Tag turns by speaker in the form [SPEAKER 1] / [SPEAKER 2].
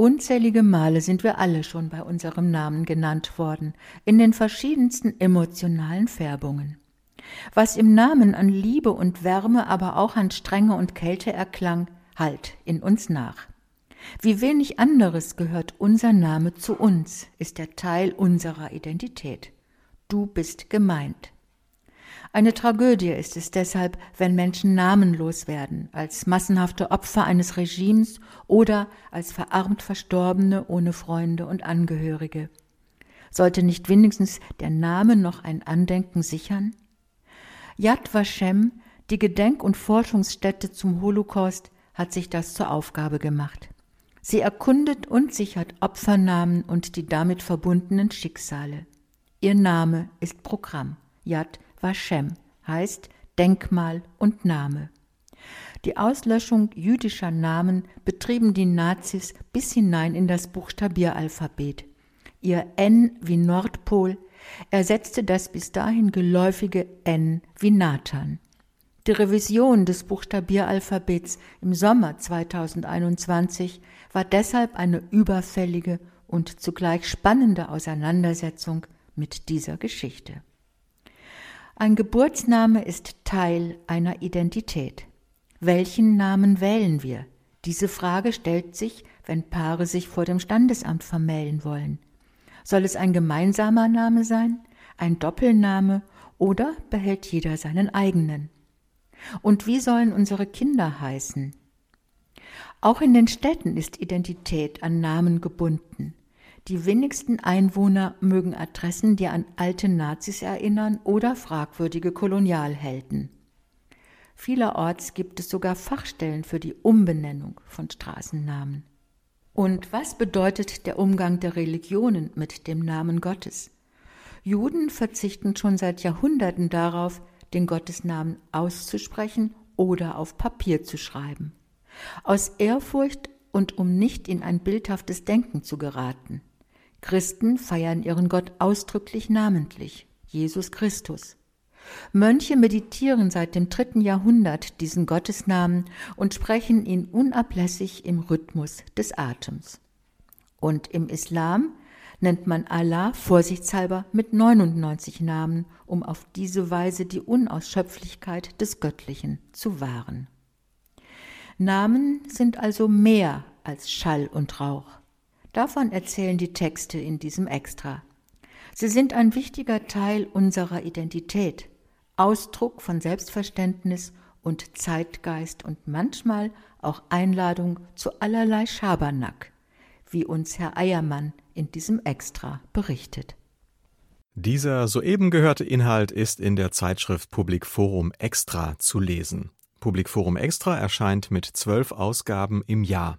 [SPEAKER 1] Unzählige Male sind wir alle schon bei unserem Namen genannt worden, in den verschiedensten emotionalen Färbungen. Was im Namen an Liebe und Wärme, aber auch an Strenge und Kälte erklang, halt in uns nach. Wie wenig anderes gehört unser Name zu uns, ist er Teil unserer Identität. Du bist gemeint. Eine Tragödie ist es deshalb, wenn Menschen namenlos werden, als massenhafte Opfer eines Regimes oder als verarmt Verstorbene ohne Freunde und Angehörige. Sollte nicht wenigstens der Name noch ein Andenken sichern? Yad Vashem, die Gedenk- und Forschungsstätte zum Holocaust, hat sich das zur Aufgabe gemacht. Sie erkundet und sichert Opfernamen und die damit verbundenen Schicksale. Ihr Name ist Programm. Yad Vashem heißt Denkmal und Name. Die Auslöschung jüdischer Namen betrieben die Nazis bis hinein in das Buchstabieralphabet. Ihr N wie Nordpol ersetzte das bis dahin geläufige N wie Nathan. Die Revision des Buchstabieralphabets im Sommer 2021 war deshalb eine überfällige und zugleich spannende Auseinandersetzung mit dieser Geschichte. Ein Geburtsname ist Teil einer Identität. Welchen Namen wählen wir? Diese Frage stellt sich, wenn Paare sich vor dem Standesamt vermählen wollen. Soll es ein gemeinsamer Name sein, ein Doppelname oder behält jeder seinen eigenen? Und wie sollen unsere Kinder heißen? Auch in den Städten ist Identität an Namen gebunden. Die wenigsten Einwohner mögen Adressen, die an alte Nazis erinnern oder fragwürdige Kolonialhelden. Vielerorts gibt es sogar Fachstellen für die Umbenennung von Straßennamen. Und was bedeutet der Umgang der Religionen mit dem Namen Gottes? Juden verzichten schon seit Jahrhunderten darauf, den Gottesnamen auszusprechen oder auf Papier zu schreiben. Aus Ehrfurcht und um nicht in ein bildhaftes Denken zu geraten. Christen feiern ihren Gott ausdrücklich namentlich, Jesus Christus. Mönche meditieren seit dem dritten Jahrhundert diesen Gottesnamen und sprechen ihn unablässig im Rhythmus des Atems. Und im Islam nennt man Allah vorsichtshalber mit 99 Namen, um auf diese Weise die Unausschöpflichkeit des Göttlichen zu wahren. Namen sind also mehr als Schall und Rauch. Davon erzählen die Texte in diesem Extra. Sie sind ein wichtiger Teil unserer Identität, Ausdruck von Selbstverständnis und Zeitgeist und manchmal auch Einladung zu allerlei Schabernack, wie uns Herr Eiermann in diesem Extra berichtet.
[SPEAKER 2] Dieser soeben gehörte Inhalt ist in der Zeitschrift Public Forum Extra zu lesen. Public Forum Extra erscheint mit zwölf Ausgaben im Jahr.